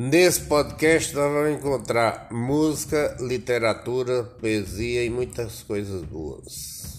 Nesse podcast nós vamos encontrar música, literatura, poesia e muitas coisas boas.